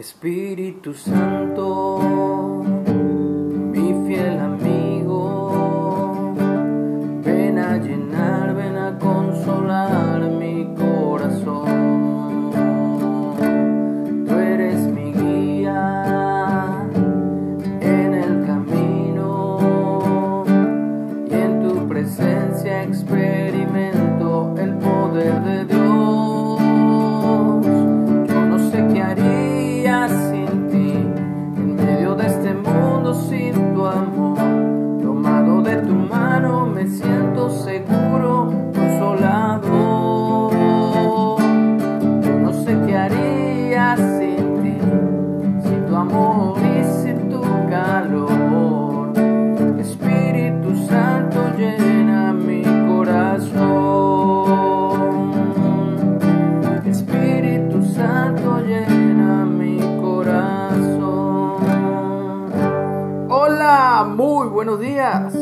Espíritu Santo, muy buenos días.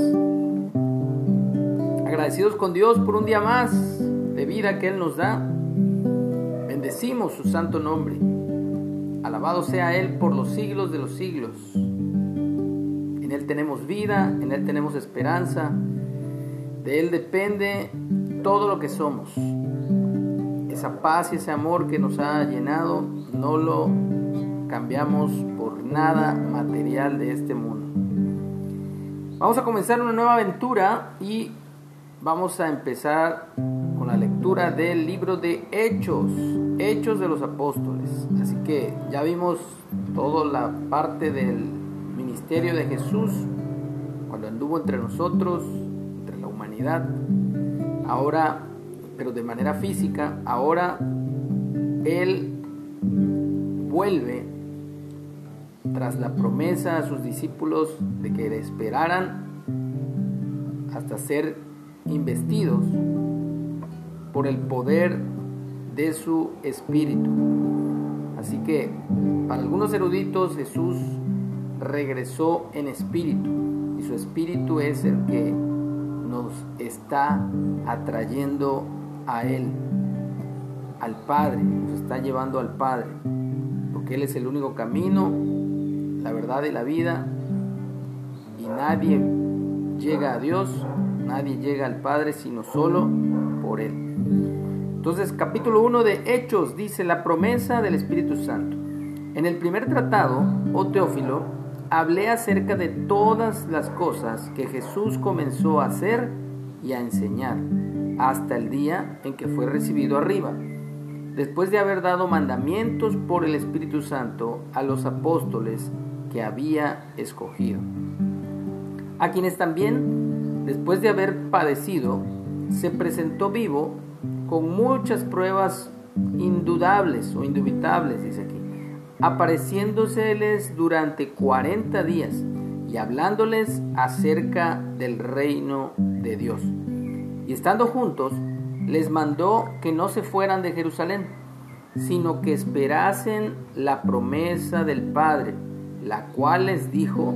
Agradecidos con Dios por un día más de vida que Él nos da. Bendecimos su santo nombre. Alabado sea Él por los siglos de los siglos. En Él tenemos vida, en Él tenemos esperanza. De Él depende todo lo que somos. Esa paz y ese amor que nos ha llenado no lo cambiamos por nada material de este mundo. Vamos a comenzar una nueva aventura y vamos a empezar con la lectura del libro de Hechos, Hechos de los Apóstoles. Así que ya vimos toda la parte del ministerio de Jesús cuando anduvo entre nosotros, entre la humanidad. Ahora, pero de manera física, ahora Él vuelve tras la promesa a sus discípulos de que le esperaran hasta ser investidos por el poder de su espíritu. Así que para algunos eruditos Jesús regresó en espíritu y su espíritu es el que nos está atrayendo a Él, al Padre, nos está llevando al Padre, porque Él es el único camino, la verdad y la vida, y nadie llega a Dios, nadie llega al Padre sino solo por Él. Entonces, capítulo 1 de Hechos dice la promesa del Espíritu Santo. En el primer tratado, oh Teófilo, hablé acerca de todas las cosas que Jesús comenzó a hacer y a enseñar hasta el día en que fue recibido arriba, después de haber dado mandamientos por el Espíritu Santo a los apóstoles que había escogido, a quienes también, después de haber padecido, se presentó vivo con muchas pruebas indudables o indubitables, dice aquí, apareciéndoseles durante 40 días y hablándoles acerca del reino de Dios. Y estando juntos, les mandó que no se fueran de Jerusalén, sino que esperasen la promesa del Padre, la cual les dijo,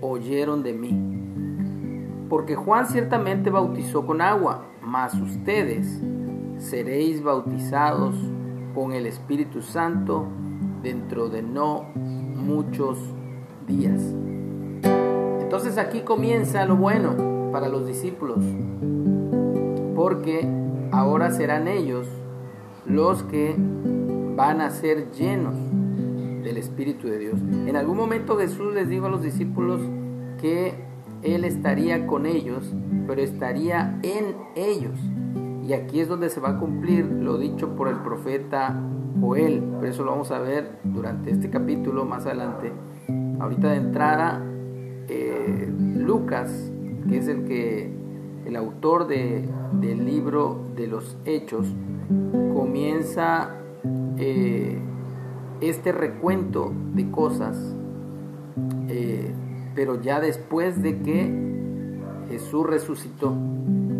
oyeron de mí. Porque Juan ciertamente bautizó con agua, mas ustedes seréis bautizados con el Espíritu Santo dentro de no muchos días. Entonces aquí comienza lo bueno para los discípulos, porque ahora serán ellos los que van a ser llenos del Espíritu de Dios. En algún momento Jesús les dijo a los discípulos que Él estaría con ellos, pero estaría en ellos. Y aquí es donde se va a cumplir lo dicho por el profeta Joel. Por eso lo vamos a ver durante este capítulo más adelante. Ahorita de entrada, eh, Lucas, que es el que el autor de, del libro de los Hechos, comienza eh, este recuento de cosas, eh, pero ya después de que Jesús resucitó,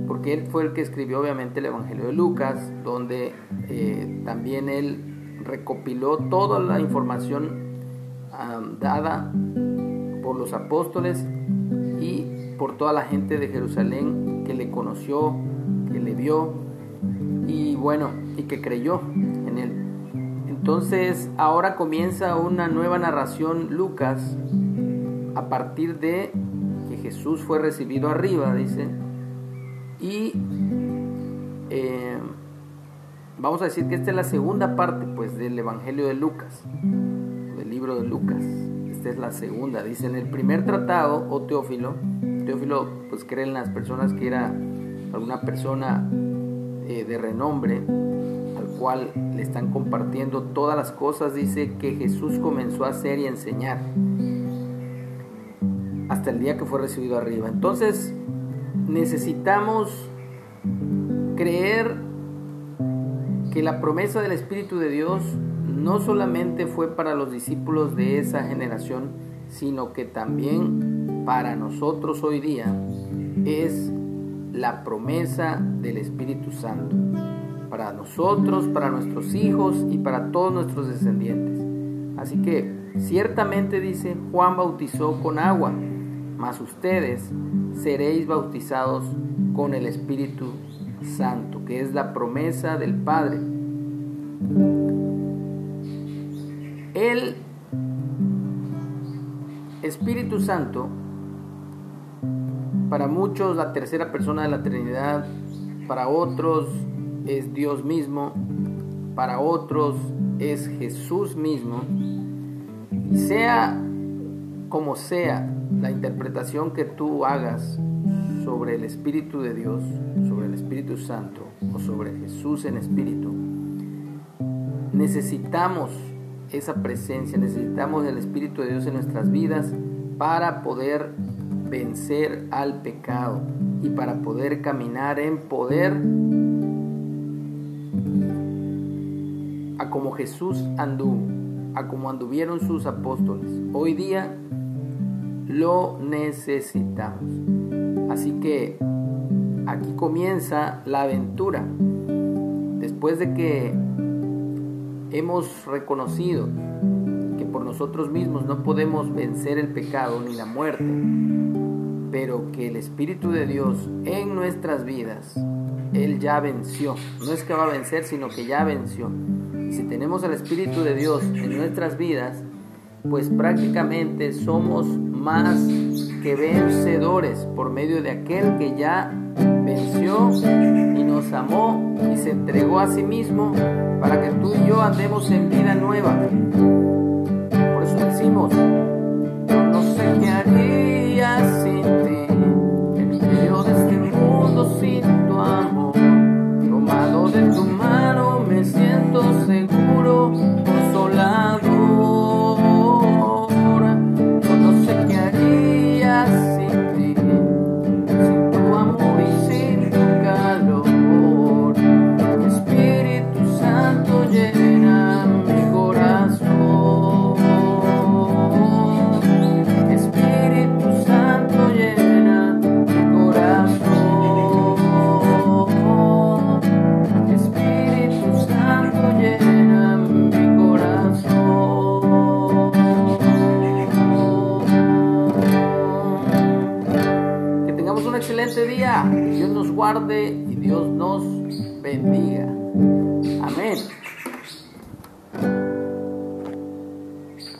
porque él fue el que escribió obviamente el Evangelio de Lucas, donde eh, también él recopiló toda la información dada por los apóstoles y por toda la gente de Jerusalén que le conoció, que le vio y bueno, y que creyó. Entonces ahora comienza una nueva narración Lucas a partir de que Jesús fue recibido arriba, dice, y eh, vamos a decir que esta es la segunda parte pues del Evangelio de Lucas, del libro de Lucas. Esta es la segunda. Dice en el primer tratado, o oh Teófilo, Teófilo pues cree en las personas que era alguna persona eh, de renombre le están compartiendo todas las cosas, dice que Jesús comenzó a hacer y enseñar hasta el día que fue recibido arriba. Entonces necesitamos creer que la promesa del Espíritu de Dios no solamente fue para los discípulos de esa generación, sino que también para nosotros hoy día es la promesa del Espíritu Santo. Para nosotros, para nuestros hijos y para todos nuestros descendientes. Así que ciertamente dice, Juan bautizó con agua, mas ustedes seréis bautizados con el Espíritu Santo, que es la promesa del Padre. El Espíritu Santo, para muchos la tercera persona de la Trinidad, para otros es Dios mismo, para otros es Jesús mismo, y sea como sea la interpretación que tú hagas sobre el Espíritu de Dios, sobre el Espíritu Santo o sobre Jesús en Espíritu, necesitamos esa presencia, necesitamos el Espíritu de Dios en nuestras vidas para poder vencer al pecado y para poder caminar en poder como Jesús anduvo, a como anduvieron sus apóstoles. Hoy día lo necesitamos. Así que aquí comienza la aventura. Después de que hemos reconocido que por nosotros mismos no podemos vencer el pecado ni la muerte, pero que el Espíritu de Dios en nuestras vidas, Él ya venció. No es que va a vencer, sino que ya venció. Si tenemos al Espíritu de Dios en nuestras vidas, pues prácticamente somos más que vencedores por medio de aquel que ya venció y nos amó y se entregó a sí mismo para que tú y yo andemos en vida nueva. Por eso decimos, Dios nos guarde y Dios nos bendiga.